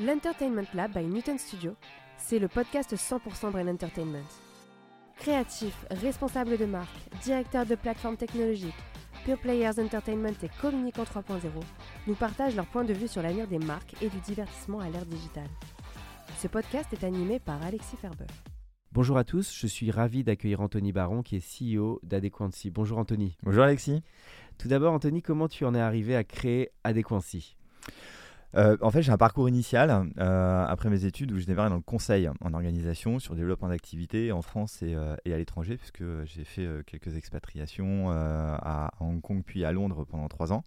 L'Entertainment Lab by Newton Studio, c'est le podcast 100% Brain Entertainment. Créatifs, responsables de marque, directeurs de plateformes technologiques, Pure Players Entertainment et Communicant 3.0 nous partagent leur point de vue sur l'avenir des marques et du divertissement à l'ère digitale. Ce podcast est animé par Alexis Ferber. Bonjour à tous, je suis ravi d'accueillir Anthony Baron qui est CEO d'Adequancy. Bonjour Anthony. Bonjour Alexis. Tout d'abord Anthony, comment tu en es arrivé à créer Adequancy Euh, en fait, j'ai un parcours initial euh, après mes études où je démarrais dans le conseil en organisation sur le développement d'activités en France et, euh, et à l'étranger, puisque j'ai fait quelques expatriations à Hong Kong puis à Londres pendant trois ans.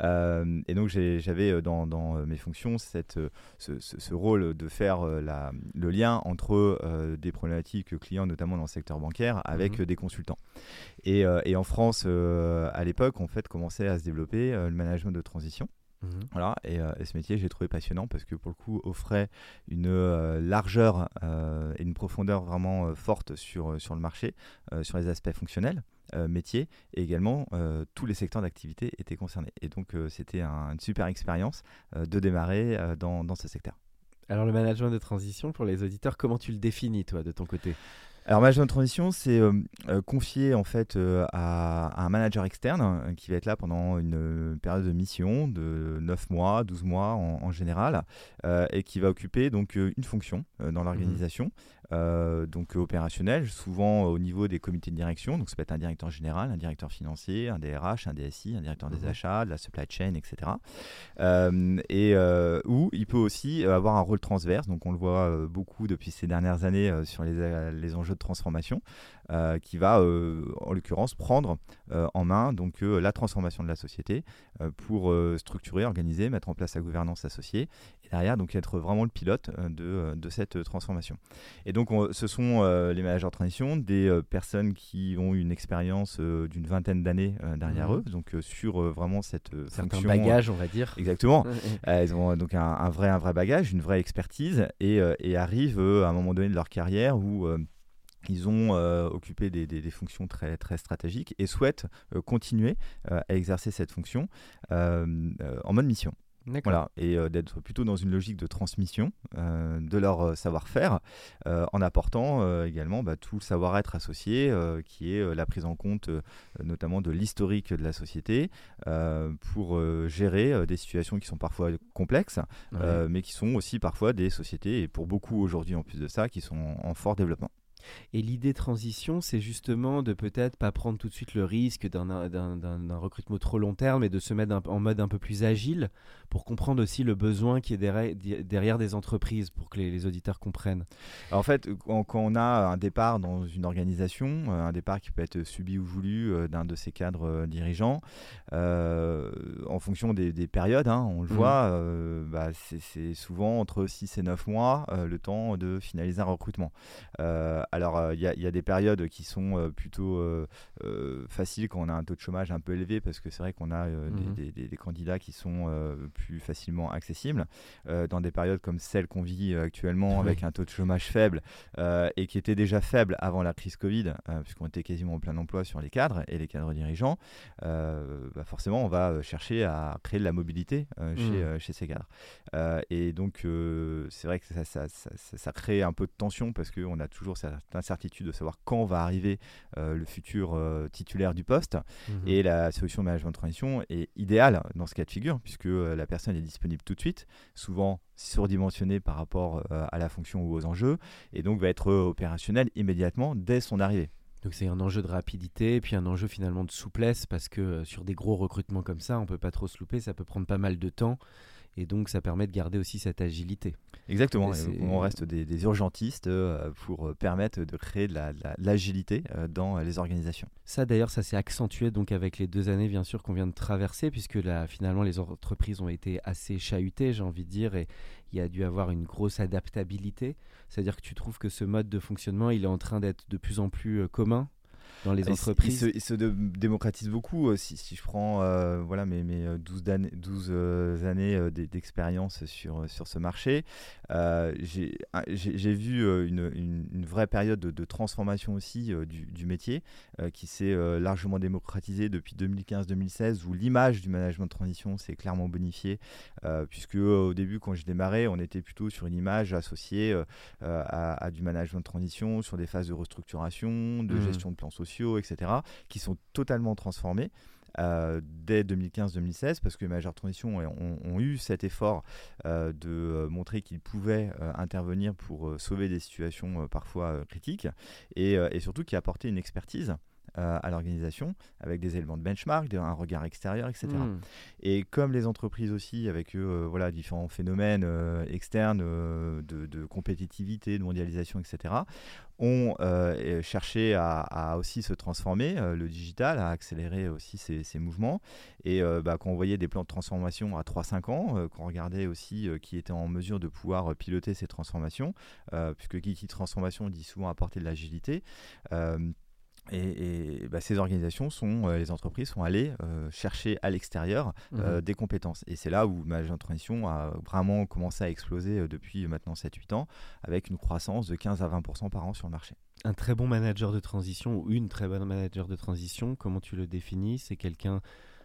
Et donc, j'avais dans, dans, mes fonctions cette, ce, ce- ce rôle de faire la- le lien entre des problématiques clients, notamment dans le secteur bancaire, avec euh, des consultants. Et, et en France, à l'époque, en fait, commençait à se développer le management de transition. Voilà, et, euh, et ce métier, j'ai trouvé passionnant parce que pour le coup, offrait une euh, largeur euh, et une profondeur vraiment forte sur, sur le marché, sur les aspects fonctionnels, métiers, et également tous les secteurs d'activité étaient concernés. Et donc, c'était un- une super expérience de démarrer dans, dans ce secteur. Alors le management de transition pour les auditeurs, comment tu le définis toi de ton côté? Alors, management de transition, c'est euh, euh, confié en fait euh, à, à un manager externe qui va être là pendant une période de mission de 9 mois, 12 mois en, en général, euh, et qui va occuper donc une fonction dans l'organisation, euh, donc euh, opérationnelle, souvent au niveau des comités de direction. Donc, ça peut être un directeur général, un directeur financier, un DRH, un DSI, un directeur des Mhm. achats, de la supply chain, etc. Euh, et euh, où il peut aussi euh, avoir un rôle transverse. Donc, on le voit euh, beaucoup depuis ces dernières années euh, sur les, euh, les enjeux de transformation, euh, qui va, euh, en l'occurrence, prendre euh, en main donc la transformation de la société pour structurer, organiser, mettre en place la gouvernance associée, et derrière donc être vraiment le pilote de, de cette transformation. Et donc, on- ce sont les managers de transition, des personnes qui ont une expérience d'une vingtaine d'années derrière Mhm. eux, donc sur vraiment cette Certains fonction. bagages, on va dire. Exactement. Ils ont donc un, un vrai, un vrai bagage, une vraie expertise et, et arrivent à un moment donné de leur carrière où ils ont euh, occupé des, des- des fonctions très, très stratégiques et souhaitent euh, continuer euh, à exercer cette fonction en mode mission. Voilà, et d'être plutôt dans une logique de transmission de leur savoir-faire, en apportant également bah, tout le savoir-être associé, qui est la prise en compte notamment de l'historique de la société, pour gérer des situations qui sont parfois complexes, Ouais. mais qui sont aussi parfois des sociétés, et pour beaucoup aujourd'hui en plus de ça, qui sont en fort développement. Et l'idée transition, c'est justement de peut-être pas prendre tout de suite le risque d'un recrutement trop long terme et de se mettre en mode un peu plus agile pour comprendre aussi le besoin qui est derrière, derrière des entreprises pour que les, les auditeurs comprennent. Alors, en fait, quand, quand on a un départ dans une organisation, euh, un départ qui peut être subi ou voulu euh, d'un de ses cadres euh, dirigeants, euh, en fonction des, des périodes, hein, on le Mhm. voit, euh, bah, c'est- souvent entre 6 et 9 mois euh, le temps de finaliser un recrutement. Alors, il y, a- il y a des périodes qui sont plutôt faciles quand on a un taux de chômage un peu élevé, parce que c'est vrai qu'on a euh, des- des, des- des candidats qui sont euh, plus facilement accessibles. Euh, dans des périodes comme celle qu'on vit euh, actuellement, avec un taux de chômage faible, euh, et qui était déjà faible avant la crise Covid, puisqu'on était quasiment en plein emploi sur les cadres et les cadres dirigeants, bah forcément, on va chercher à créer de la mobilité euh, chez, chez ces cadres. Et donc, c'est vrai que ça, ça, ça- ça- ça crée un peu de tension parce qu'on a toujours cette incertitude de savoir quand va arriver le futur titulaire du poste. Mhm. Et la solution de management de transition est idéale dans ce cas de figure, puisque la personne est disponible tout de suite, souvent surdimensionnée par rapport euh, à la fonction ou aux enjeux, et donc va être euh, opérationnelle immédiatement dès son arrivée. Donc c'est un enjeu de rapidité puis un enjeu finalement de souplesse parce que euh, sur des gros recrutements comme ça, on peut pas trop se louper, ça peut prendre pas mal de temps. Et donc, ça permet de garder aussi cette agilité. Exactement. On reste des, des urgentistes euh, pour euh, permettre de créer de la- de la- de l'agilité euh, dans les organisations. Ça, d'ailleurs, ça s'est accentué donc avec les deux années, bien sûr, qu'on vient de traverser, puisque là, finalement, les entreprises ont été assez chahutées, j'ai envie de dire, et il y a dû avoir une grosse adaptabilité. C'est-à-dire que tu trouves que ce mode de fonctionnement, il est en train d'être de plus en plus commun dans les entreprises. Il se, il se de- démocratise beaucoup. euh, si, si je prends euh, voilà, mes, mes euh, 12, d'années- 12 euh, années d'e- d'expérience sur, sur ce marché, euh, j'ai vu une, une- une vraie période de, de transformation aussi euh, du, du métier qui s'est largement démocratisée depuis 2015-2016 où l'image du management de transition s'est clairement bonifiée puisque au début quand j'ai démarré on était plutôt sur une image associée à, à du management de transition sur des phases de restructuration, de Mhm. gestion de plans sociaux, etc., qui sont totalement transformés. euh, dès 2015-2016 parce que les managers de transition ont, ont eu cet effort euh, de euh, montrer qu'ils pouvaient intervenir pour sauver des situations parfois critiques et, et surtout qui apportaient une expertise euh, à l'organisation avec des éléments de benchmark, de- un regard extérieur, etc. Hmm. Et comme les entreprises aussi, avec eux, voilà, différents phénomènes euh, externes euh, de, de compétitivité, de mondialisation, etc., ont cherché à, à aussi se transformer, le digital a accéléré aussi ces, ces mouvements. Et bah, quand on voyait des plans de transformation à 3-5 ans, qu'on regardait aussi qui étaient en mesure de pouvoir piloter ces transformations, puisque qui dit transformation dit souvent apporter de l'agilité. euh, et, et, bah, ces organisations sont, euh, les entreprises sont allées euh, chercher à l'extérieur euh, Mhm. des compétences. Et c'est là où de Transition a vraiment commencé à exploser depuis maintenant 7-8 ans, avec une croissance de 15 à 20% par an sur le marché. Un très bon manager de transition ou une très bonne manager de transition, comment tu le définis? C'est quelqu'un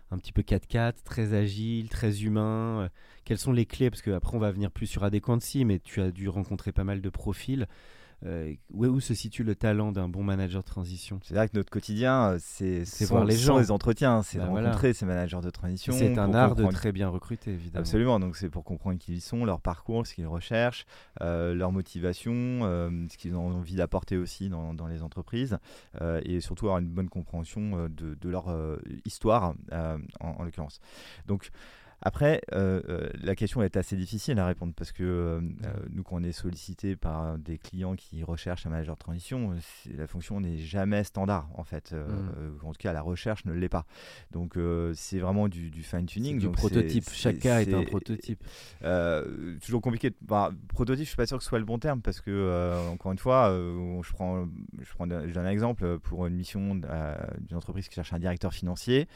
un petit peu 4x4, très agile, très humain. Quelles sont les clés? Parce qu'après, on va venir plus sur Adéquancy, mais tu as dû rencontrer pas mal de profils. Euh, où, se situe le talent d'un bon manager de transition? C'est vrai que notre quotidien, euh, c'est voir les gens. les entretiens, c'est voilà. rencontrer ces managers de transition. C'est un art de très bien recruter, évidemment. Absolument, donc c'est pour comprendre qui ils sont, leur parcours, ce qu'ils recherchent, euh, leur motivation, euh, ce qu'ils ont envie d'apporter aussi dans, dans les entreprises, et surtout avoir une bonne compréhension de, de leur histoire, en, en l'occurrence. Donc après, euh, euh, la question est assez difficile à répondre parce que euh, nous, quand on est sollicité par des clients qui recherchent un manager de transition, la fonction n'est jamais standard en fait. Euh, Mm. euh, en tout cas, la recherche ne l'est pas. Donc c'est vraiment du, du fine tuning. C'est du prototype. Chaque cas est un prototype. toujours compliqué. de- bah, prototype, je suis pas sûr que ce soit le bon terme parce que encore une fois, je prends, je un exemple pour une mission d'une entreprise qui cherche un directeur financier.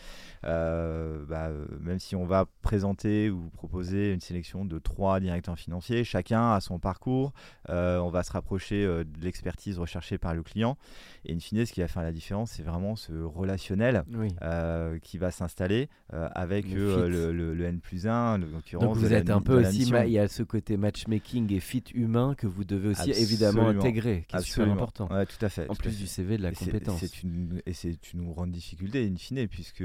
Bah, même si on va présenter ou proposer une sélection de trois directeurs financiers, chacun a son parcours. euh, on va se rapprocher euh, de l'expertise recherchée par le client. Et in fine, ce qui va faire la différence, c'est vraiment ce relationnel. Oui. euh, qui va s'installer avec Le le, le- le N plus 1, en l'occurrence. Donc vous de la êtes un peu aussi, il y a ce côté matchmaking et fit humain que vous devez aussi évidemment intégrer, qui est super important. Ouais, tout à fait. En plus fait. du CV de la Et compétence. c'est une, et c'est une grande difficulté, in fine, puisque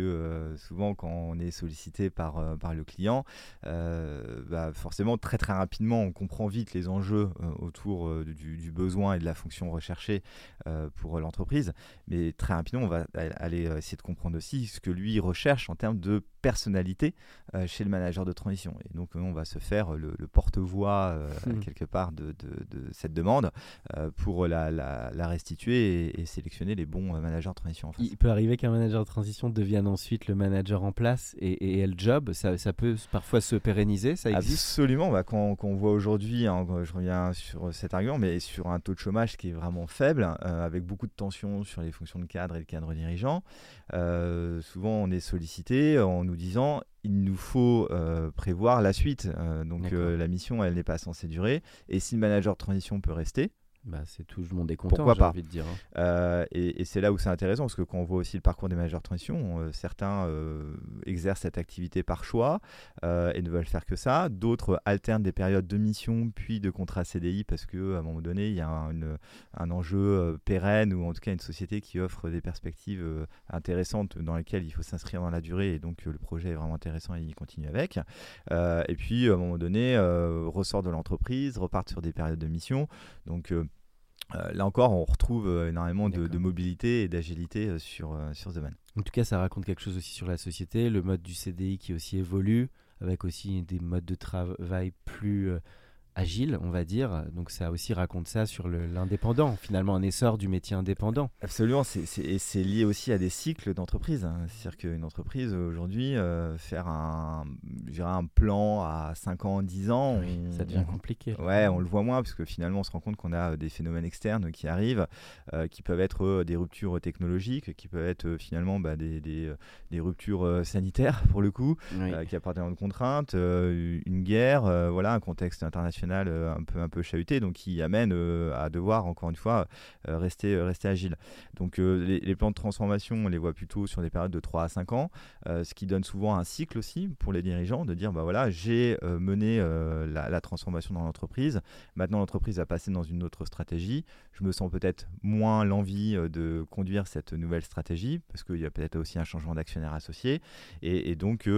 souvent, quand on est sollicité par, par le client, euh, bah, forcément, très très rapidement, on comprend vite les enjeux euh, autour euh, du, du besoin et de la fonction recherchée pour l'entreprise. Mais très rapidement, on va aller essayer de comprendre aussi ce que lui recherche en termes de personnalité chez le manager de transition. Et donc, on va se faire le, le porte-voix Hmm. quelque part de, de- de cette demande pour la, la- la restituer et, et sélectionner les bons managers de transition en face. Il peut arriver qu'un manager de transition devienne ensuite le manager en place et, et ait le job. Ça, ça peut parfois se pérenniser, ça existe? Absolument, bah, quand, quand on voit aujourd'hui, hein, je reviens sur cet argument, mais sur un taux de chômage qui est vraiment faible, euh, avec beaucoup de tensions sur les fonctions de cadre et le cadre dirigeant, euh, souvent on est sollicité en nous disant il nous faut euh, prévoir la suite. Donc la mission, elle n'est pas censée durer. Et si le manager de transition peut rester, Bah, c'est tout le monde est content, Pourquoi pas envie de dire. hein. Euh, et, et c'est là où c'est intéressant parce que quand on voit aussi le parcours des managers de transition, euh, certains euh, exercent cette activité par choix et ne veulent faire que ça. D'autres alternent des périodes de mission puis de contrat CDI parce que à un moment donné il y a un, une- un enjeu pérenne ou en tout cas une société qui offre des perspectives intéressantes dans lesquelles il faut s'inscrire dans la durée et donc le projet est vraiment intéressant et il continue avec. Et puis à un moment donné ressort de l'entreprise, repartent sur des périodes de mission. Donc euh, là encore, on retrouve euh, énormément de, mobilité et d'agilité euh, sur, sur ce domaine. En tout cas, ça raconte quelque chose aussi sur la société, le mode du CDI qui aussi évolue, avec aussi des modes de travail plus agile, on va dire. Donc ça aussi raconte ça sur l'indépendant, finalement un essor du métier indépendant. Absolument, c'est lié aussi à des cycles d'entreprise. Hein. C'est-à-dire qu'une entreprise aujourd'hui, euh, faire un, un plan à 5 ans, 10 ans, ça devient compliqué. Ouais, on le voit moins parce que finalement on se rend compte qu'on a des phénomènes externes qui arrivent, euh, qui peuvent être euh, des ruptures technologiques, qui peuvent être finalement bah, des, des, des, ruptures sanitaires pour le coup, qui apportent de contraintes, une guerre, voilà, un contexte international euh, un peu un peu chahuté, donc qui amène euh, à devoir encore une fois euh, rester rester agile. Donc les, plans de transformation, on les voit plutôt sur des périodes de 3 à 5 ans, ce qui donne souvent un cycle aussi pour les dirigeants de dire bah voilà j'ai mené la, transformation dans l'entreprise, maintenant l'entreprise va passer dans une autre stratégie, je me sens peut-être moins l'envie de conduire cette nouvelle stratégie parce qu'il y a peut-être aussi un changement d'actionnaire associé. Et, donc mmh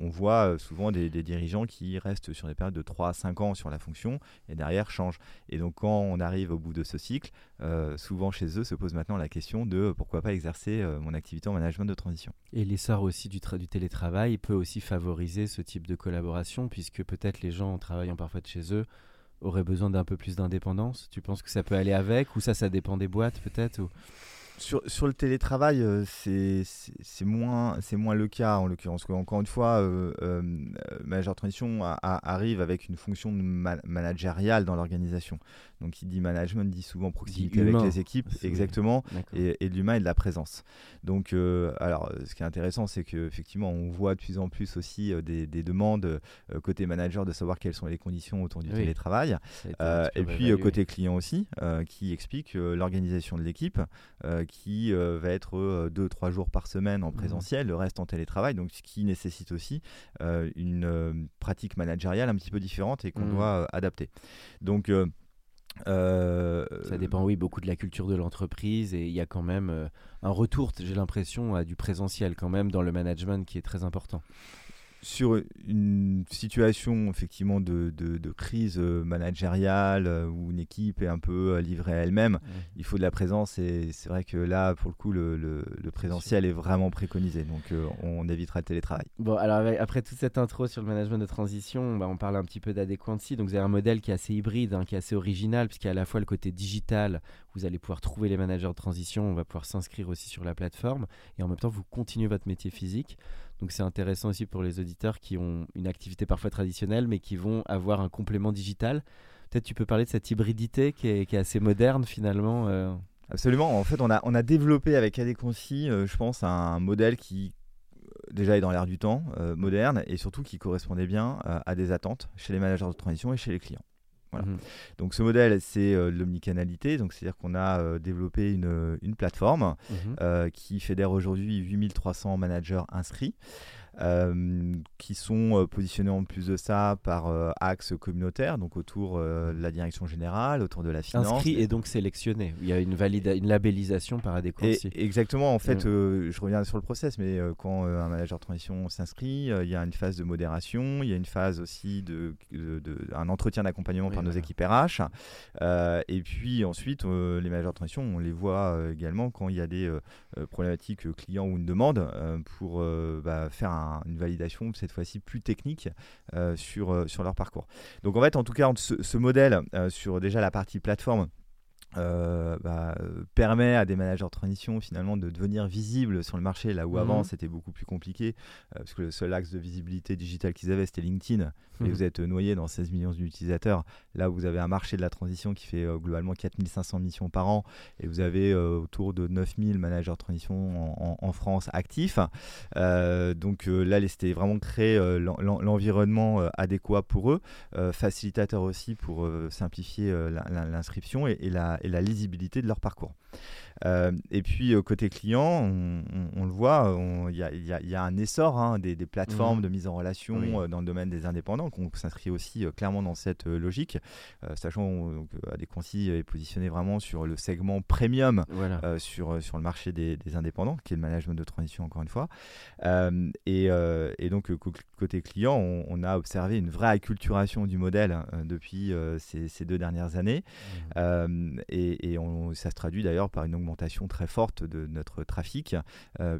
on, voit souvent des, des, dirigeants qui restent sur des périodes de 3 à 5 ans sur la fonction et derrière change. Et donc quand on arrive au bout de ce cycle, euh, souvent chez eux se pose maintenant la question de pourquoi pas exercer euh, mon activité en management de transition. Et l'essor aussi du, télétravail peut aussi favoriser ce type de collaboration puisque peut-être les gens en travaillant parfois de chez eux auraient besoin d'un peu plus d'indépendance. Tu penses que ça peut aller avec ou ça, ça dépend des boîtes peut-être ou sur, sur, le télétravail, euh, c'est moins, moins le cas en l'occurrence. Encore une fois, euh, euh, Manager Transition arrive avec une fonction managériale dans l'organisation. Donc, il dit management, dit souvent proximité avec les équipes, exactement, et, et de l'humain et de la présence. Donc, alors, ce qui est intéressant, c'est qu'effectivement, on voit de plus en plus aussi des, des, demandes côté manager de savoir quelles sont les conditions autour du télétravail. et puis, côté client aussi, qui explique l'organisation de l'équipe qui euh, va être 2-3 euh, jours par semaine en mmh. présentiel, le reste en télétravail, donc ce qui nécessite aussi euh, une pratique managériale un petit peu différente et qu'on mmh. doit adapter. Donc ça dépend, oui, beaucoup de la culture de l'entreprise et il y a quand même un retour, j'ai l'impression, à du présentiel quand même dans le management qui est très important sur une situation effectivement de, de, crise euh, managériale euh, où une équipe est un peu euh, livrée à elle-même, il faut de la présence et c'est vrai que là, pour le coup, le, le, présentiel est vraiment préconisé. Donc on évitera le télétravail. Bon, alors après toute cette intro sur le management de transition, bah, on parle un petit peu d'Adequancy. Donc vous avez un modèle qui est assez hybride, hein, qui est assez original, puisqu'il y a à la fois le côté digital, vous allez pouvoir trouver les managers de transition, on va pouvoir s'inscrire aussi sur la plateforme et en même temps vous continuez votre métier physique. Donc c'est intéressant aussi pour les auditeurs qui ont une activité parfois traditionnelle mais qui vont avoir un complément digital. Peut-être tu peux parler de cette hybridité qui est, assez moderne finalement. Euh. Absolument. En fait, on a, on a développé avec Adeconci, euh, je pense, un modèle qui euh, déjà est dans l'air du temps, moderne, et surtout qui correspondait bien à des attentes chez les managers de transition et chez les clients. Mhm. Donc ce modèle, c'est euh, l'omnicanalité, donc c'est-à-dire qu'on a euh, développé une, une plateforme mhm. euh, qui fédère aujourd'hui 8300 managers inscrits. Euh, qui sont euh, positionnés en plus de ça par euh, axe communautaire, donc autour de la direction générale, autour de la finance. Inscrit et donc sélectionné. Il y a une, une labellisation par adéquacy. exactement. En fait, mm. je reviens sur le process, mais quand un manager de transition s'inscrit, il y a une phase de modération, il y a une phase aussi de, un entretien d'accompagnement par nos équipes RH. et puis ensuite, les managers de transition, on les voit également quand il y a des problématiques clients ou une demande pour bah, faire un une validation cette fois-ci plus technique euh, sur, euh, sur leur parcours. Donc en fait, en tout cas, ce, ce modèle euh, sur déjà la partie plateforme, euh, bah, permet à des managers de transition finalement de devenir visibles sur le marché là où avant mhm. c'était beaucoup plus compliqué euh, parce que le seul axe de visibilité digitale qu'ils avaient c'était LinkedIn. Et mhm. vous êtes noyé dans 16 millions d'utilisateurs. Là vous avez un marché de la transition qui fait euh, globalement 4500 missions par an. Et vous avez autour de 9000 managers de transition en, France actifs. Donc là c'était vraiment créer l'environnement adéquat pour eux. Facilitateur aussi pour simplifier l'inscription et, et la et la lisibilité de leur parcours. Euh, et puis euh, côté client, on, le voit, il y, a un essor hein, des, plateformes mmh. de mise en relation euh, dans le domaine des indépendants, qu'on s'inscrit aussi clairement dans cette logique, sachant que Adéquancy est positionné vraiment sur le segment premium sur, sur le marché des, indépendants, qui est le management de transition encore une fois. Et, donc côté client, on, a observé une vraie acculturation du modèle depuis ces, deux dernières années, mmh. et, et ça se traduit d'ailleurs par une augmentation augmentation très forte de notre trafic,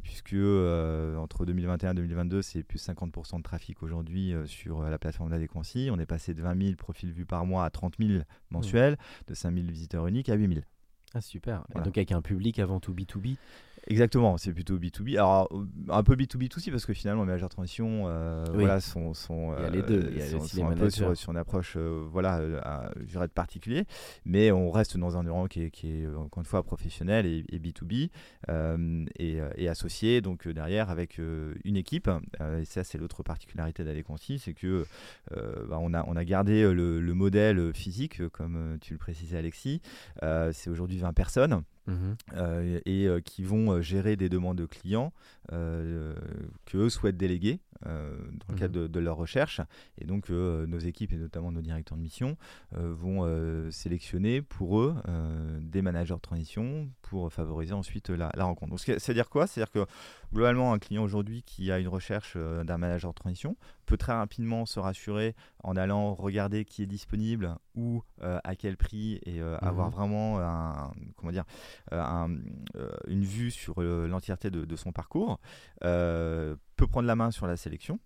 puisque entre 2021 et 2022, c'est plus 50% de trafic aujourd'hui sur la plateforme d'Adéquancy. On est passé de 20 000 profils vus par mois à 30 000 mensuels, de 5 000 visiteurs uniques à 8 000. Ah super. Donc avec un public avant tout B2B Exactement, c'est plutôt B2B. Alors, euh, un peu B2B aussi, parce que finalement, les managers de transition euh, voilà, sont, sont, il y a les deux. Il y a euh, sont, un peu sur, sur, une approche voilà, je dirais de particulier. Mais on reste dans un environnement qui est, qui est encore une fois professionnel et, B2B et, et, associé. Donc, derrière, avec une équipe. et ça, c'est l'autre particularité d'Aléconci, c'est que bah, on, a, on a gardé le, le modèle physique, comme tu le précisais, Alexis. c'est aujourd'hui 20 personnes. Mhm. Euh, et euh, qui vont euh, gérer des demandes de clients qu'eux souhaitent déléguer dans le cadre mhm. de, leur recherche. Et donc nos équipes et notamment nos directeurs de mission vont sélectionner pour eux des managers de transition pour favoriser ensuite la, rencontre. Donc c'est-à-dire quoi? C'est-à-dire que globalement un client aujourd'hui qui a une recherche d'un manager de transition peut très rapidement se rassurer en allant regarder qui est disponible ou à quel prix et avoir mhm. vraiment un, comment dire, euh, euh, une vue sur euh, l'entièreté de, son parcours, peut prendre la main sur la sélection,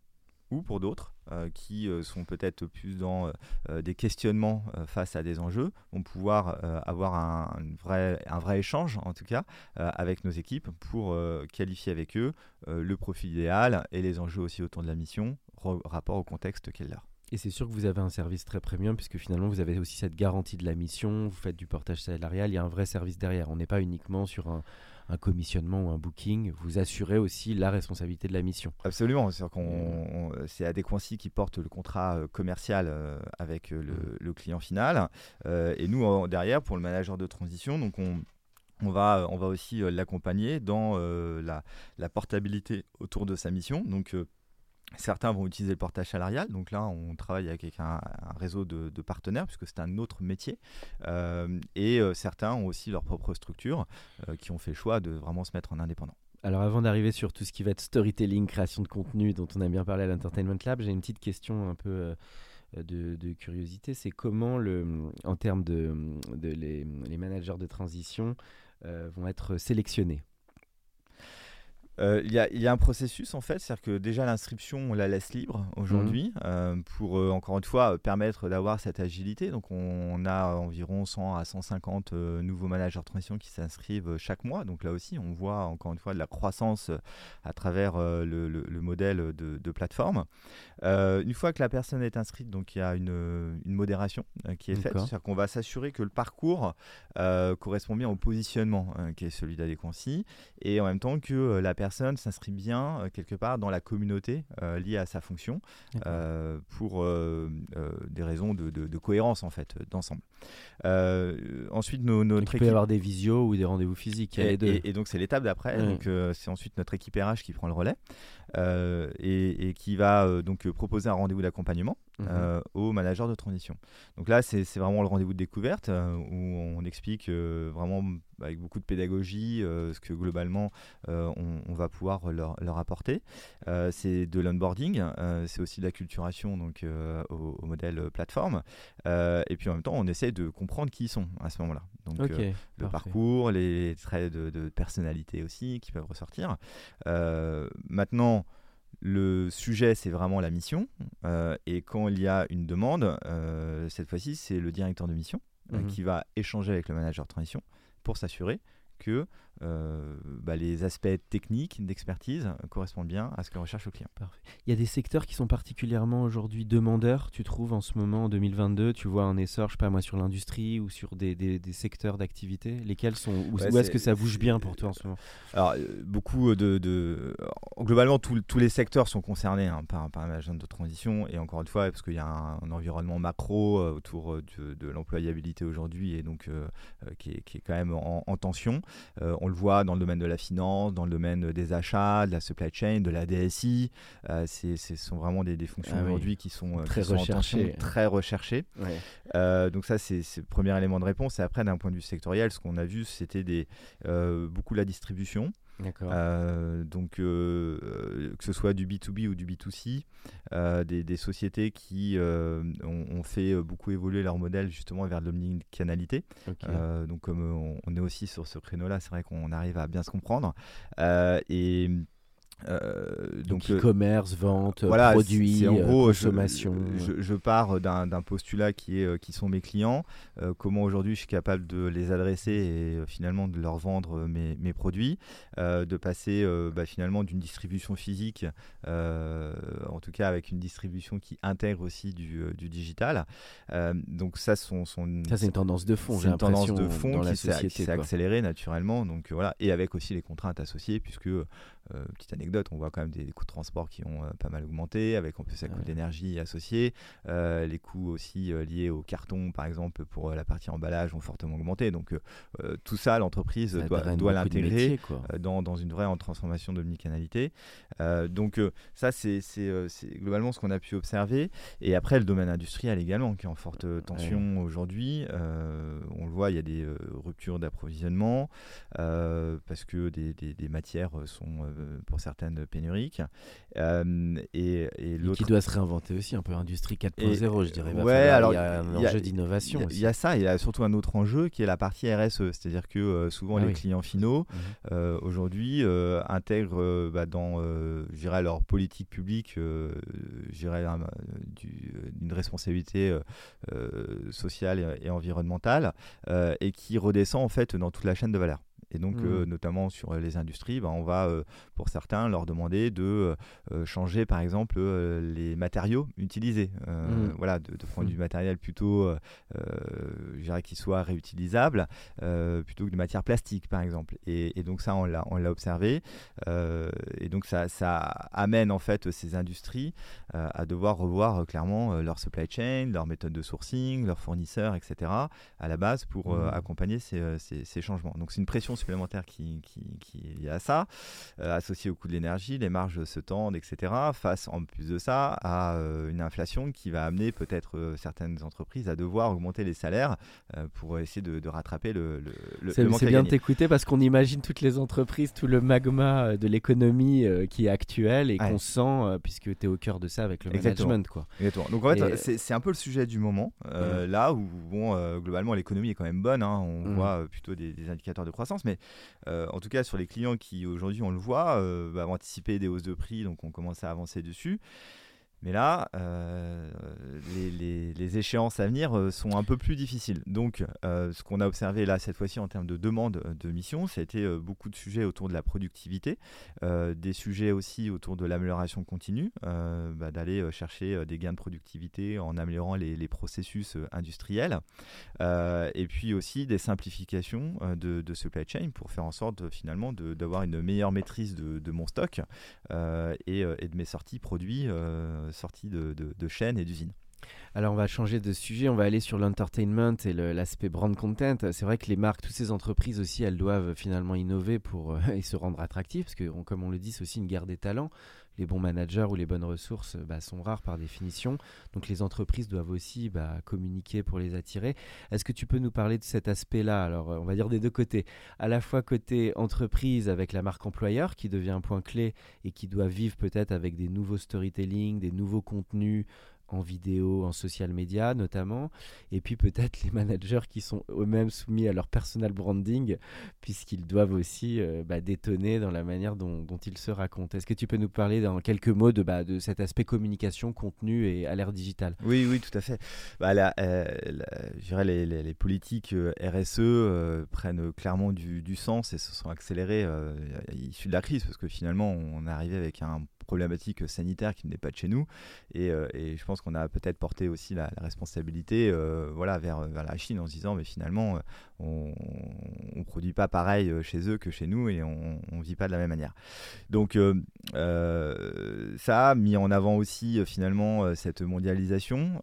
ou pour d'autres qui sont peut-être plus dans des questionnements face à des enjeux, vont pouvoir avoir un, vrai, un vrai échange, en tout cas, avec nos équipes pour qualifier avec eux le profil idéal et les enjeux aussi autour de la mission, rapport au contexte qu'elle leur. Et c'est sûr que vous avez un service très premium puisque finalement vous avez aussi cette garantie de la mission, vous faites du portage salarial, il y a un vrai service derrière. On n'est pas uniquement sur un, commissionnement ou un booking, vous assurez aussi la responsabilité de la mission. Absolument, c'est Adéquancy qui porte le contrat euh, commercial euh, avec euh, mm. le, client final. et nous, derrière, pour le manager de transition, donc on, on va, on va aussi l'accompagner dans la, la, portabilité autour de sa mission. Donc, Certains vont utiliser le portage salarial, donc là on travaille avec un, réseau de, partenaires puisque c'est un autre métier. Euh, et euh, certains ont aussi leur propre structure euh, qui ont fait le choix de vraiment se mettre en indépendant. Alors avant d'arriver sur tout ce qui va être storytelling, création de contenu dont on a bien parlé à l'Entertainment Lab, j'ai une petite question un peu de, curiosité. C'est comment, le, en termes de, les, managers de transition, vont être sélectionnés? Euh, il y, a un processus en fait, c'est-à-dire que déjà l'inscription on la laisse libre aujourd'hui mhm. euh, pour euh, encore une fois permettre d'avoir cette agilité. Donc on, a environ 100 à 150 nouveaux managers de transition qui s'inscrivent chaque mois. Donc là aussi on voit encore une fois de la croissance à travers le, modèle de, plateforme. une fois que la personne est inscrite, donc il y a une, modération qui est faite, c'est-à-dire qu'on va s'assurer que le parcours correspond bien au positionnement qui est celui d'Adéquancy et en même temps que la personne personne s'inscrit bien euh, quelque part dans la communauté euh, liée à sa fonction euh, pour des raisons de, cohérence en fait d'ensemble. ensuite, nos, notre il peut y avoir des visios ou des rendez-vous physiques. Et, et, donc c'est l'étape d'après. Donc c'est ensuite notre équipe RH qui prend le relais et, qui va donc proposer un rendez-vous d'accompagnement mhm. au manager de transition. Donc là, c'est vraiment le rendez-vous de découverte où on explique vraiment avec beaucoup de pédagogie, ce que globalement on, on va pouvoir leur, leur apporter. Euh, c'est de l'onboarding, euh, c'est aussi de la culturation donc, euh, au, modèle plateforme. et puis en même temps, on essaie de comprendre qui ils sont à ce moment-là. Donc le parcours, les traits de, personnalité aussi qui peuvent ressortir. maintenant, le sujet, c'est vraiment la mission. et quand il y a une demande, cette fois-ci, c'est le directeur de mission mhm. qui va échanger avec le manager de transition pour s'assurer que euh, bah, les aspects techniques d'expertise correspondent bien à ce que recherche le client. Il y a des secteurs qui sont particulièrement aujourd'hui demandeurs, tu trouves en ce moment en 2022, tu vois un essor, je sais pas moi, sur l'industrie ou sur des, des, secteurs d'activité? Lesquels sont, où, est-ce que ça bouge bien pour toi en ce moment? Alors, euh, beaucoup de. de globalement, tous les secteurs sont concernés hein, par, par un management de transition et encore une fois, parce qu'il y a un, environnement macro euh, autour de, l'employabilité aujourd'hui et donc qui, est, qui, est, quand même en, en tension. On le voit dans le domaine de la finance, dans le domaine des achats, de la supply chain, de la DSI. Euh, ce sont vraiment des, fonctions ah aujourd'hui qui sont euh, très recherchées. Très recherchées. Euh, donc ça, c'est le premier élément de réponse. Et après, d'un point de vue sectoriel, ce qu'on a vu, c'était beaucoup la distribution. Donc que ce soit du B2B ou du B2C, des, sociétés qui ont, fait beaucoup évoluer leur modèle justement vers l'omnicanalité. donc comme on, est aussi sur ce créneau-là, c'est vrai qu'on arrive à bien se comprendre. et euh, donc, e-commerce, vente, voilà, produits, en gros, consommation. Je, je, pars d'un postulat qui est qui sont mes clients, comment aujourd'hui je suis capable de les adresser et finalement de leur vendre mes, mes produits, de passer bah, finalement d'une distribution physique, en tout cas avec une distribution qui intègre aussi du, du digital. donc ça, sont, sont ça c'est une tendance de fond. C'est une tendance de fond qui s'est accélérée naturellement. Donc voilà, et avec aussi les contraintes associées puisque euh, petite anecdote, on voit quand même des, coûts de transport qui ont euh, pas mal augmenté, avec en plus les coûts d'énergie associés. Euh, les coûts aussi liés au carton, par exemple, pour la partie emballage ont fortement augmenté. Donc tout ça, l'entreprise doit, l'intégrer dans, dans, une vraie transformation d'omnicanalité. donc ça, c'est globalement ce qu'on a pu observer. Et après, le domaine industriel également, qui est en forte tension aujourd'hui. on le voit, il y a des ruptures d'approvisionnement parce que des, des, des matières sont euh, pour certaines pénuriques. Euh, et, et, qui doit se réinventer aussi, un peu industrie 4.0, je dirais. Ouais, alors il y a un enjeu d'innovation. Il y, a ça, il y a surtout un autre enjeu qui est la partie RSE, c'est-à-dire que euh, souvent ah les clients finaux mhm. aujourd'hui intègrent bah, dans, leur politique publique, d'une responsabilité sociale et environnementale, et qui redescend en fait dans toute la chaîne de valeur. Et donc, mmh. euh, notamment sur les industries, ben, on va, euh, pour certains, leur demander de euh, changer, par exemple, les matériaux utilisés. Mmh. Voilà, de, prendre du mmh. matériel plutôt, je dirais, qui soit réutilisable, plutôt que de matière plastique, par exemple. Et, donc, ça, on l'a observé. et donc, ça, ça, amène, en fait, ces industries à devoir revoir clairement leur supply chain, leur méthode de sourcing, leurs fournisseurs, etc., à la base, pour accompagner ces, ces, ces changements. Donc, c'est une pression supplémentaire qui, qui, est lié à ça, euh, associé au coût de l'énergie, les marges se tendent, etc. Face en plus de ça à euh, une inflation qui va amener peut-être euh, certaines entreprises à devoir augmenter les salaires pour essayer de, rattraper le, le, C'est bien de t'écouter parce qu'on imagine toutes les entreprises, tout le magma de l'économie qui est actuel et qu'on sent puisque tu es au cœur de ça avec le management. Quoi. Donc en fait, c'est un peu le sujet du moment, là où bon, globalement l'économie est quand même bonne, hein. on mmh. voit plutôt des, des indicateurs de croissance, mais euh, en tout cas, sur les clients qui aujourd'hui, on le voit, euh, bah, vont anticiper des hausses de prix, donc on commence à avancer dessus. Mais là, euh, les, échéances à venir euh, sont un peu plus difficiles. Donc, euh, ce qu'on a observé là, cette fois-ci, en termes de demande de mission, ça a été beaucoup de sujets autour de la productivité, des sujets aussi autour de l'amélioration continue, bah, d'aller chercher des gains de productivité en améliorant les, processus industriels, et puis aussi des simplifications de, supply chain pour faire en sorte finalement d'avoir une meilleure maîtrise de, mon stock et, de mes sorties produits sortie de, de, chaînes et d'usines. Alors on va changer de sujet, on va aller sur l'entertainment et l'aspect brand content. C'est vrai que les marques, toutes ces entreprises aussi, elles doivent finalement innover pour euh, et se rendre attractives, parce que comme on le dit, c'est aussi une guerre des talents les bons managers ou les bonnes ressources bah, sont rares par définition. Donc les entreprises doivent aussi bah, communiquer pour les attirer. Est-ce que tu peux nous parler de cet aspect-là? Alors euh, on va dire des deux côtés. À la fois côté entreprise avec la marque employeur qui devient un point clé et qui doit vivre peut-être avec des nouveaux storytelling, des nouveaux contenus, en vidéo, en social media notamment, et puis peut-être les managers qui sont eux-mêmes soumis à leur personal branding, puisqu'ils doivent aussi euh, bah, détonner dans la manière dont, ils se racontent. Est-ce que tu peux nous parler dans quelques mots de, bah, cet aspect communication, contenu et à l'ère digitale? Oui, oui, tout à fait. Bah, euh, je dirais les, politiques euh, RSE prennent clairement du, du, sens et se sont accélérées issues de la crise, parce que finalement on arrivé avec un problématique sanitaire qui n'est pas de chez nous. Et, euh, et je pense qu'on a peut-être porté aussi la, responsabilité euh, voilà, vers, la Chine en se disant, mais finalement, on ne produit pas pareil chez eux que chez nous et on ne vit pas de la même manière. Donc euh, ça a mis en avant aussi finalement cette mondialisation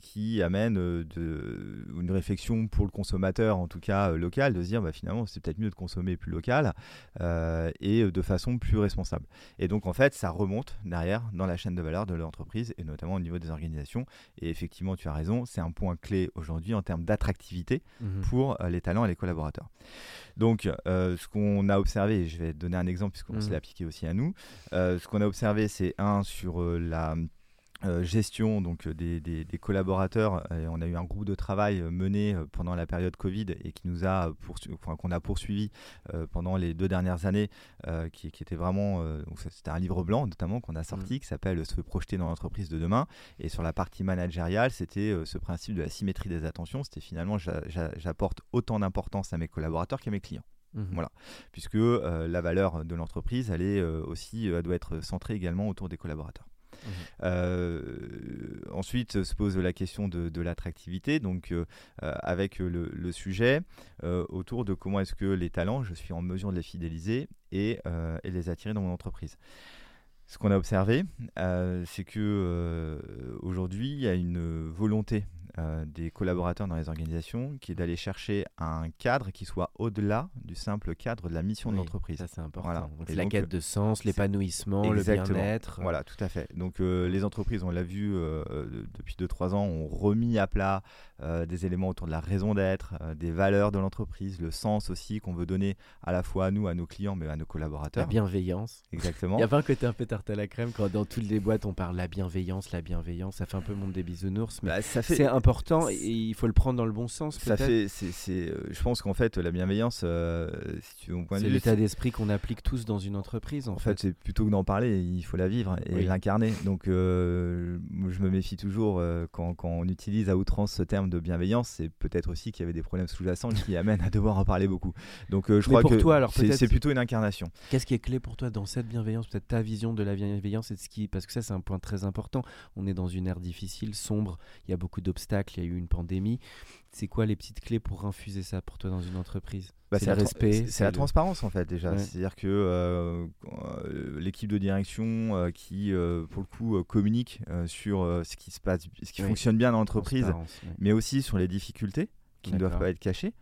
qui amène une réflexion pour le consommateur, en tout cas local, de se dire bah, finalement c'est peut-être mieux de consommer plus local et de façon plus responsable. Et donc en fait, ça ça remonte derrière dans la chaîne de valeur de l'entreprise et notamment au niveau des organisations. Et effectivement, tu as raison, c'est un point clé aujourd'hui en termes d'attractivité Mhm. pour euh, les talents et les collaborateurs. Donc, euh, ce qu'on a observé, et je vais te donner un exemple puisqu'on Mhm. se l'a appliqué aussi à nous, euh, ce qu'on a observé, c'est un sur la euh, gestion donc euh, des, des- des collaborateurs. Et on a eu un groupe de travail euh, mené euh, pendant la période Covid et qui nous a poursu- enfin, qu'on a poursuivi euh, pendant les deux dernières années, euh, qui, qui était vraiment euh, c'était un livre blanc notamment qu'on a sorti qui s'appelle Se projeter dans l'entreprise de demain. Et sur la partie managériale, c'était euh, ce principe de la symétrie des attentions. C'était finalement j'a- j'a- j'apporte autant d'importance à mes collaborateurs qu'à mes clients Mhm. Voilà. puisque euh, la valeur de l'entreprise, elle est euh, aussi, euh, elle doit être centrée également autour des collaborateurs. Euh, ensuite se pose la question de, l'attractivité, donc euh, euh, avec le, sujet autour de comment est-ce que les talents, je suis en mesure de les fidéliser et, et les attirer dans mon entreprise. Ce qu'on a observé, c'est que aujourd'hui, il y a une volonté des collaborateurs dans les organisations qui est d'aller chercher un cadre qui soit au-delà du simple cadre de la mission de l'entreprise. Ça, c'est important. Voilà. C'est la donc, quête de sens, l'épanouissement, le bien-être. Voilà, tout à fait. Donc euh, les entreprises, on l'a vu euh, euh, depuis 2-3 ans, ont remis à plat euh, des éléments autour de la raison d'être, euh, des valeurs de l'entreprise, le sens aussi qu'on veut donner à la fois à nous, à nos clients, mais à nos La collaborateurs. bienveillance. Exactement. Il y a pas un côté un peu tarte à la crème quand dans toutes les boîtes on parle la bienveillance, la bienveillance. Ça fait un peu monde des bisounours, mais Bah, ça fait, c'est important et il faut le prendre dans le bon sens. ça fait, c'est, c'est, euh, je pense qu'en fait la bienveillance, euh, si tu veux mon point de C'est vue, l'état d'esprit qu'on applique tous dans une entreprise. En, En fait, c'est plutôt que d'en parler, il faut la vivre et Oui. l'incarner. Donc, euh, je me méfie toujours euh, quand, quand on utilise à outrance ce terme de bienveillance. C'est peut-être aussi qu'il y avait des problèmes sous-jacents qui amènent à devoir en parler beaucoup. Donc, je Mais crois pour que toi, alors, c'est, c'est plutôt une incarnation. Qu'est-ce qui est clé pour toi dans cette bienveillance Peut-être ta vision de la bienveillance et de ce qui. Parce que ça, c'est un point très important. On est dans une ère difficile, sombre. Il y a beaucoup d'obstacles. Il y a eu une pandémie. C'est quoi les petites clés pour infuser ça pour toi dans une entreprise? Bah, C'est le respect, c'est- la le- transparence en fait déjà. Ouais. C'est-à-dire que euh, euh, l'équipe de direction euh, qui, euh, pour le coup, communique sur ce qui se passe, ce qui Oui. fonctionne bien dans l'entreprise, mais aussi sur les difficultés qui ne doivent pas être cachées.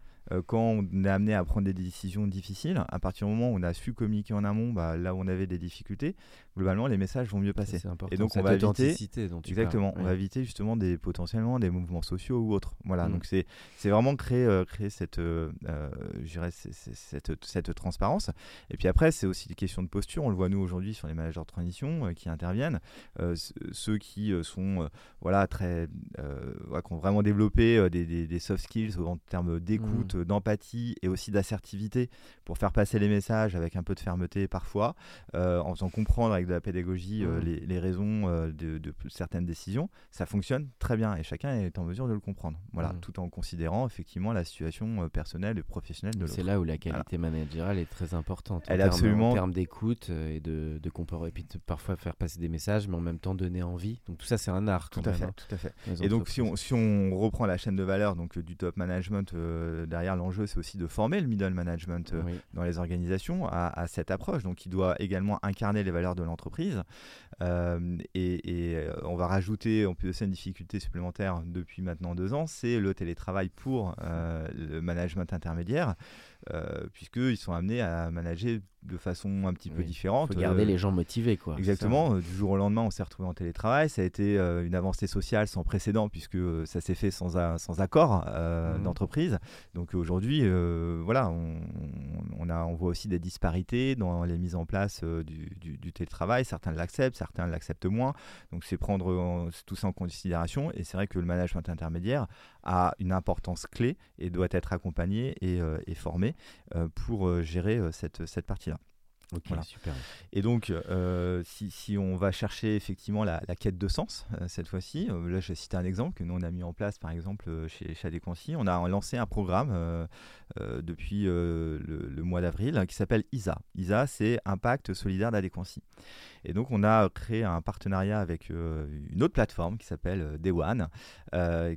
Quand on est amené à prendre des décisions difficiles, à partir du moment où on a su communiquer en amont, bah, là où on avait des difficultés, globalement les messages vont mieux passer. Et donc, on va éviter- authenticité dont tu Exactement, parles. on va Ouais. éviter justement des potentiellement des mouvements sociaux ou autres. Voilà, Mm. donc c'est c'est vraiment créer euh, créer cette euh, euh, cette cette transparence. Et puis après, c'est aussi des questions de posture. On le voit nous aujourd'hui sur les managers de transition euh, qui interviennent, ceux qui sont voilà très voilà, qui ont vraiment développé des, des- des soft skills en termes d'écoute, euh, d'empathie et aussi d'assertivité pour faire passer les messages avec un peu de fermeté parfois, en faisant comprendre avec de la pédagogie euh, Mhm. les, les raisons euh, de, de certaines décisions. Ça fonctionne très bien et chacun est en mesure de le comprendre. Voilà, Mhm. tout en considérant effectivement la situation euh, personnelle et professionnelle de l'autre. C'est là où la qualité managériale est très importante. en Elle est termes- absolument- En termes d'écoute et de, de compor- et puis de parfois faire passer des messages, mais en même temps donner envie. Donc tout ça, c'est un art. Tout à même, fait, hein, tout à fait. les Et donc, si on, si on reprend la chaîne de valeur donc, du top management, euh, derrière l'enjeu, c'est aussi de former le middle management euh, Oui. dans les organisations à, à cette approche. Donc, il doit également incarner les valeurs de l'entreprise. Euh, et euh, on va rajouter, en plus de ça, une difficulté supplémentaire depuis maintenant deux ans, c'est le télétravail pour euh, le management intermédiaire, euh, puisqu'ils sont amenés à manager de façon un petit peu différente. faut garder Euh, les gens motivés. Quoi. Exactement, euh, du jour au lendemain, on s'est retrouvé en télétravail. Ça a été euh, une avancée sociale sans précédent puisque ça s'est fait sans, a- sans accord Mhm. d'entreprise. Donc aujourd'hui, voilà, on, on a, on voit aussi des disparités dans les mises en place du, du- du télétravail. Certains l'acceptent, certains l'acceptent moins. Donc c'est prendre en- tout ça en considération. Et c'est vrai que le management intermédiaire a une importance clé et doit être accompagné et, et formé pour euh, gérer euh, cette partie-là. Ok, Voilà. super. Et donc, euh, si, si on va chercher effectivement la, la quête de sens, euh, cette fois-ci, euh, là je vais citer un exemple que nous on a mis en place par exemple chez, chez Adéquancy. On a lancé un programme depuis le, le mois d'avril qui s'appelle ISA. ISA, c'est Impact Solidaire d'Adéquancy. Et donc, on a créé un partenariat avec une autre plateforme qui s'appelle Day One,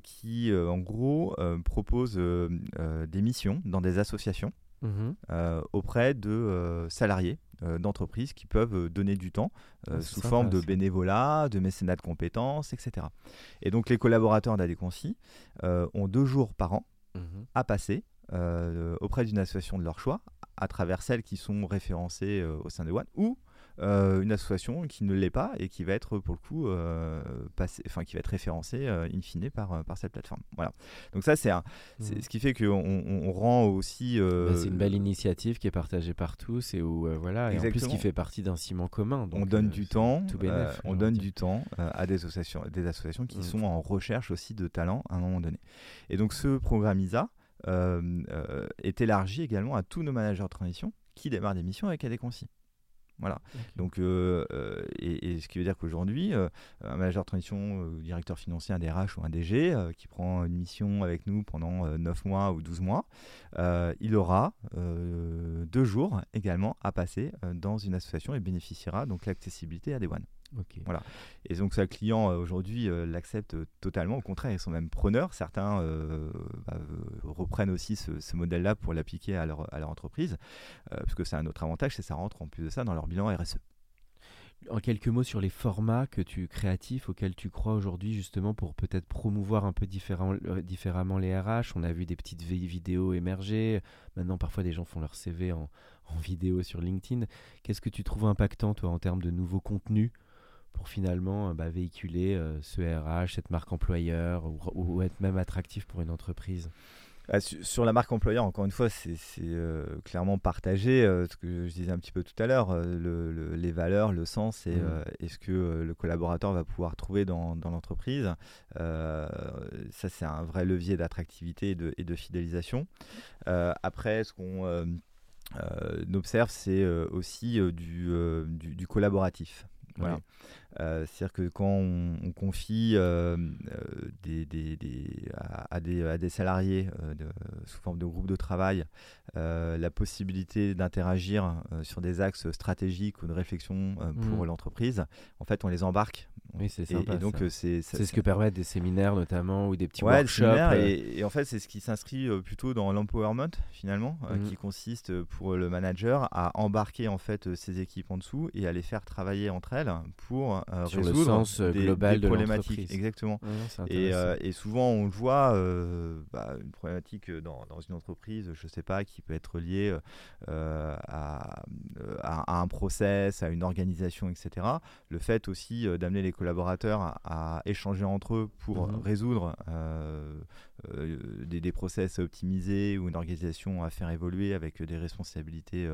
qui en gros propose des missions dans des associations Mhm. euh, auprès de euh, salariés euh, d'entreprises qui peuvent donner du temps Ah, sous forme de bénévolat, de mécénat de compétences, etc. Et donc les collaborateurs d'Adéquancy euh, ont deux jours par an Mhm. à passer auprès d'une association de leur choix, à travers celles qui sont référencées au sein de One, ou une association qui ne l'est pas et qui va être pour le coup passé, enfin qui va être référencée in fine par, par cette plateforme. Voilà. Donc ça c'est mmh. ce qui fait qu'on on, rend aussi. Bah, c'est une belle initiative qui est partagée par tous et où voilà et en plus qui fait partie d'un ciment commun. on donne du temps, on donne du temps à des associations, des associations qui mmh. sont en recherche aussi de talents à un moment donné. Et donc ce programme ISA euh, euh, est élargi également à tous nos managers de transition qui démarrent des missions avec ADConsi. Voilà. Donc, euh, et, ce qui veut dire qu'aujourd'hui, un manager de transition, directeur financier, un DRH ou un DG, qui prend une mission avec nous pendant 9 mois ou 12 mois, il aura deux jours également à passer dans une association et bénéficiera donc l'accessibilité à des one. Voilà. Et donc, sa client euh, aujourd'hui euh, l'accepte totalement. Au contraire, ils sont même preneurs. Certains euh, bah, reprennent aussi ce, modèle-là pour l'appliquer à leur, à leur entreprise, parce que c'est un autre avantage, c'est que ça rentre en plus de ça dans leur bilan RSE. En quelques mots sur les formats que tu créatifs auxquels tu crois aujourd'hui justement pour peut-être promouvoir un peu différemment les RH. On a vu des petites vidéos émerger. Maintenant, parfois, des gens font leur CV en, en vidéo sur LinkedIn. Qu'est-ce que tu trouves impactant, toi, en termes de nouveaux contenus pour finalement euh, bah, véhiculer euh, ce RH, cette marque employeur ou, être même attractif pour une entreprise? Bah, sur la marque employeur, encore une fois, c'est euh, clairement partagé. ce que je disais un petit peu tout à l'heure, les valeurs, le sens et, mmh. ce que le collaborateur va pouvoir trouver dans, l'entreprise. ça, c'est un vrai levier d'attractivité et, de, fidélisation. après, ce qu'on observe, c'est aussi du, du, collaboratif. Voilà. Euh, c'est-à-dire que quand on, confie euh, euh, des, des, à, des, à, des, salariés sous forme de groupe de travail la possibilité d'interagir sur des axes stratégiques ou de réflexion pour mmh. l'entreprise, en fait, on les embarque oui, c'est sympa. Et, donc, c'est ce que permettent des séminaires notamment ou des petits workshops. et, en fait, c'est ce qui s'inscrit plutôt dans l'empowerment finalement, mmh. qui consiste pour le manager à embarquer en fait ses équipes en dessous et à les faire travailler entre elles pour euh, Sur résoudre le sens euh, des, global de problématiques. Exactement. et, euh, et, souvent, on le voit, bah, une problématique dans, dans, une entreprise, je ne sais pas, qui peut être liée à, à, un process, à une organisation, etc. Le fait aussi d'amener les collaborateurs à, échanger entre eux pour mhm. résoudre des, des, process optimisés ou une organisation à faire évoluer avec des responsabilités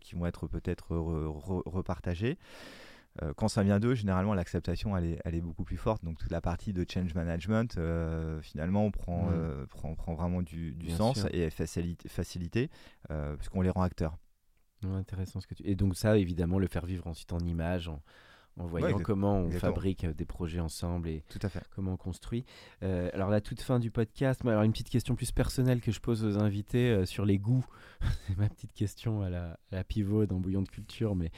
qui vont être peut-être repartagées. Euh, quand ça vient d'eux, généralement l'acceptation elle est, elle est, beaucoup plus forte. Donc toute la partie de change management, euh, finalement, prend, euh, prend, prend, vraiment du, du sens et est facilité, facilité puisqu'on les rend acteurs. intéressant ce que tu. Et donc ça, évidemment, le faire vivre ensuite en images, en, en voyant comment on fabrique euh, des projets ensemble et Tout à fait. comment on construit. Euh, alors la toute fin du podcast, alors une petite question plus personnelle que je pose aux invités euh, sur les goûts. C'est ma petite question à la, pivot dans Bouillon de Culture, mais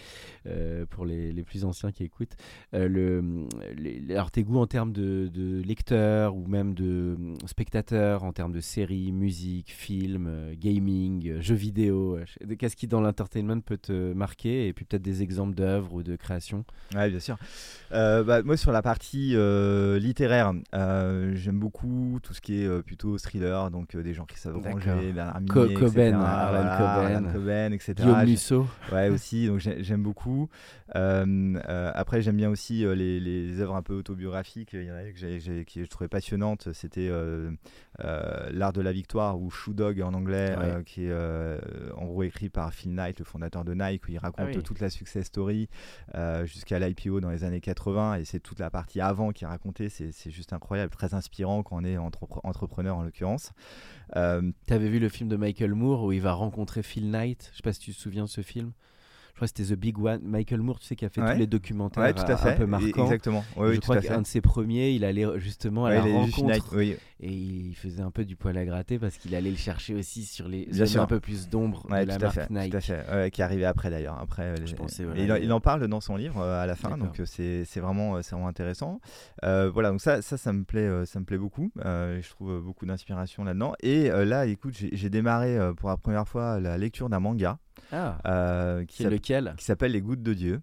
pour les, les, plus anciens qui écoutent. le, alors tes goûts en termes de, de lecteurs ou même de spectateurs, en termes de séries, musique, films, gaming, jeux vidéo, qu'est-ce qui dans l'entertainment peut te marquer et puis peut-être des exemples d'œuvres ou de créations? Bien sûr. Euh, bah, moi, sur la partie euh, littéraire, euh, j'aime beaucoup tout ce qui est plutôt thriller, donc des gens qui savent ranger, Bernard Minet, Coben, etc. Guillaume Musso. Ouais, aussi, donc j'aime beaucoup. après, j'aime bien aussi les, les, œuvres un peu autobiographiques. Il y en a que, que je trouvais passionnantes. C'était L'Art de la Victoire ou Shoe Dog en anglais, qui est en gros écrit par Phil Knight, le fondateur de Nike, où il raconte ah toute la success story jusqu'à l'IPO dans les années 80 et c'est toute la partie avant qui est racontée. C'est juste incroyable, très inspirant quand on est entrepreneur en l'occurrence. Euh, tu avais vu le film de Michael Moore où il va rencontrer Phil Knight? Je sais pas si tu te souviens de ce film crois que c'était The Big One. Michael Moore, tu sais, qui a fait tous les documentaires tout à fait. un peu marquants. Exactement. je crois qu'un de ses premiers, il allait justement à la rencontre et il faisait un peu du poil à gratter parce qu'il allait le chercher aussi sur les zones un peu plus d'ombre de la marque fait, Nike. Tout à fait. qui arrivait après d'ailleurs. Après, je pensais, il, en parle dans son livre euh, à la fin, donc euh, c'est vraiment, euh, vraiment intéressant. voilà, donc ça, ça, ça me plaît, ça me plaît beaucoup. je trouve beaucoup d'inspiration là-dedans. Et là, écoute, j'ai démarré pour la première fois la lecture d'un manga. Ah, euh, qui est lequel? Qui s'appelle Les Gouttes de Dieu.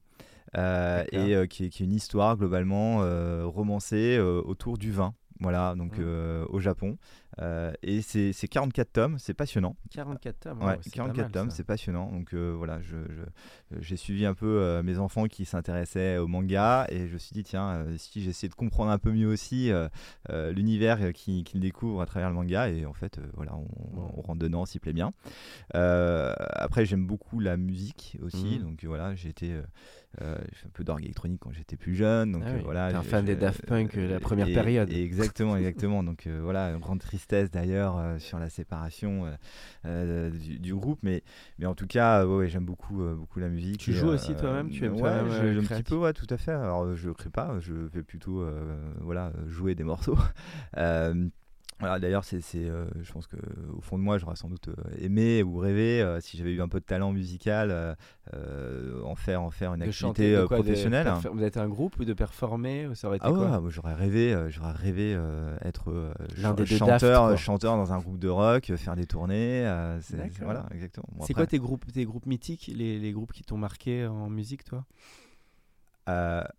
Euh, et euh, qui, est, une histoire globalement romancée autour du vin. Voilà, donc au Japon. Et c'est 44 tomes, c'est passionnant. 44 tomes, ouais, 44 tomes, c'est passionnant. Donc voilà, j'ai suivi un peu mes enfants qui s'intéressaient au manga et je me suis dit, tiens, si j'essaie de comprendre un peu mieux aussi l'univers qu'ils découvrent à travers le manga, et en fait, voilà, on, rentre dedans, s'y plaît bien. après, j'aime beaucoup la musique aussi, mmh. donc voilà, j'ai été euh, j'ai fait un peu d'orgue électronique quand j'étais plus jeune. Donc, ah euh, voilà, un fan des Daft Punk euh, la première période. exactement, exactement. donc voilà, une grande tristesse d'ailleurs sur la séparation du, groupe. Mais, mais en tout cas, ouais, j'aime beaucoup, beaucoup la musique. Tu joues aussi toi-même Tu aimes ouais, un petit peu, ouais, tout à fait. Alors je ne crée pas, je vais plutôt voilà, jouer des morceaux. Voilà, d'ailleurs, c'est, euh, je pense que au fond de moi, j'aurais sans doute euh, aimé ou rêvé, euh, si j'avais eu un peu de talent musical, en faire, en faire une activité professionnelle. Vous êtes un groupe ou de performer Ça aurait été ah quoi ouais, J'aurais rêvé, j'aurais rêvé être chanteur, chanteur dans un groupe de rock, faire des tournées. voilà, exactement. c'est quoi tes groupes, tes groupes mythiques, les, les groupes qui t'ont marqué en musique, toi?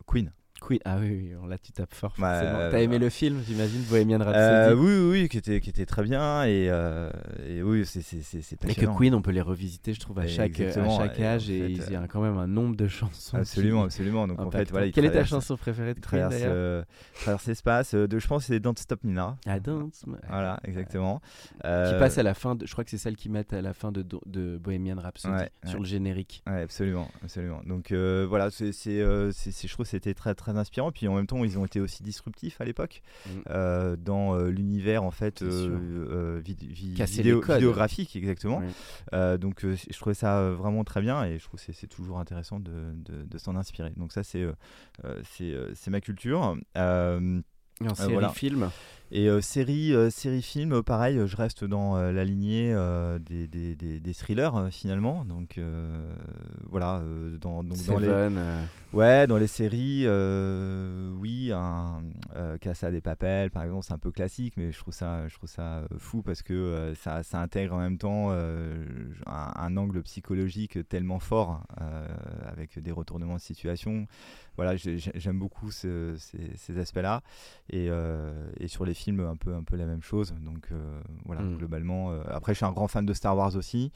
Queen. Queen, ah oui, oui, là tu tapes fort. Bah, T'as aimé le film, j'imagine, Bohemian Rhapsody euh, Oui, oui, oui, qui était, qui était très bien et, euh, et oui, c'est passionnant. Et que Queen, on peut les revisiter, je trouve, à chaque, à chaque âge et, il y a quand même un nombre de chansons. Absolument, absolument. Donc en fait, voilà, Quelle est ta chanson préférée de Queen traverse, euh, traverse l'espace. de, je pense que c'est Don't Stop Nina. Ah, Don't. Voilà, exactement. Qui passe à la fin, de, je crois que c'est celle qui met à la fin de, de Bohemian Rhapsody sur le générique. Ouais, absolument, absolument. Donc voilà, c'est, je trouve que c'était très, très inspirant. Puis en même ils ont été aussi disruptifs à l'époque mm. euh, dans euh, l'univers en fait euh, vidéographique exactement. donc je trouvais ça vraiment très bien et je trouve que c'est toujours intéressant de, de, s'en inspirer. Donc ça c'est c'est ma culture. Et en série film et série, série film, pareil, je reste dans la lignée des, des, des, thrillers finalement. Donc voilà, dans, donc, dans les Ouais, dans les séries, euh, oui, un euh, Casa des Papel, par exemple, c'est un peu classique, mais je trouve ça, je trouve ça euh, fou parce que euh, ça, ça, intègre en même temps un, angle psychologique tellement fort, avec des retournements de situation. Voilà, j'aime beaucoup ces, ces aspects-là, et, et, sur les films, un peu, un peu la même chose. Donc voilà, mm. globalement. après, je suis un grand fan de Star Wars aussi.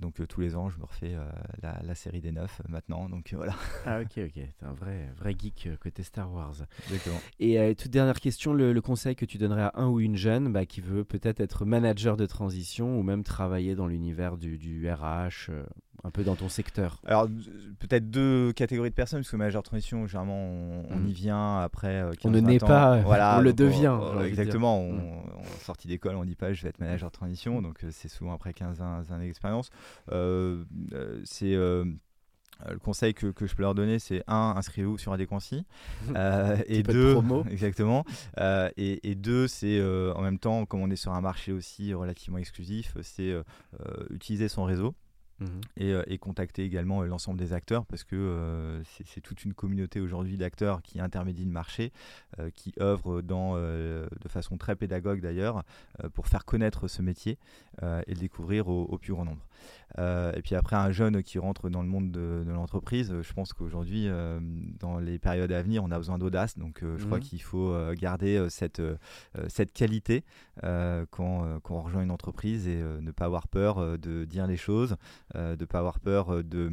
donc tous les ans, je me refais la, la, série des neuf maintenant. Donc voilà. Ah ok ok, t'es un vrai, vrai geek euh, côté Star Wars. Exactement. Et euh, toute dernière question, le, conseil que tu donnerais à un ou une jeune bah, qui veut peut-être être manager de transition ou même travailler dans l'univers du, du RH, euh, un peu dans ton secteur? Alors peut-être deux catégories de personnes, parce que manager de transition, généralement on, mm. y vient après. on ne naît pas, voilà, on le devient. Exactement, on, mm. on, sortit d'école, on dit pas je vais être manager de transition, donc c'est souvent après 15 ans, d'expérience. c'est euh, le conseil que, que, je peux leur donner, c'est un, inscrivez-vous sur Adéquancy. euh, et deux, exactement. Euh, et, et, deux, c'est euh, en même temps, comme on est sur un marché aussi relativement exclusif, c'est utiliser son réseau. Mhm. Euh, et, contacter également euh, l'ensemble des acteurs parce que euh, c'est toute une communauté aujourd'hui d'acteurs qui intermédient le marché, qui œuvrent dans, de façon très pédagogue d'ailleurs pour faire connaître ce métier et le découvrir au, plus grand nombre. et puis après, un jeune qui rentre dans le monde de, l'entreprise, je pense qu'aujourd'hui, dans les périodes à venir, on a besoin d'audace. Donc je crois mhm. qu'il faut garder cette, cette qualité quand, quand, on rejoint une entreprise et ne pas avoir peur de dire les choses, de ne pas avoir peur euh, de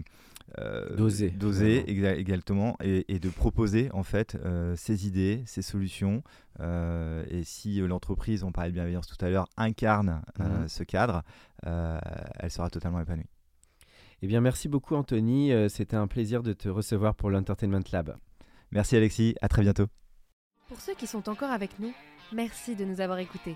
euh, d'oser, d'oser exactement, et, de proposer en fait ses idées, ses solutions. et si l'entreprise, on parlait de bienveillance tout à l'heure, incarne mhm. ce cadre, elle sera totalement épanouie. Eh bien, merci beaucoup Anthony. C'était un plaisir de te recevoir pour l'Entertainment Lab. Merci Alexis. À très bientôt. Pour ceux qui sont encore avec nous, merci de nous avoir écoutés.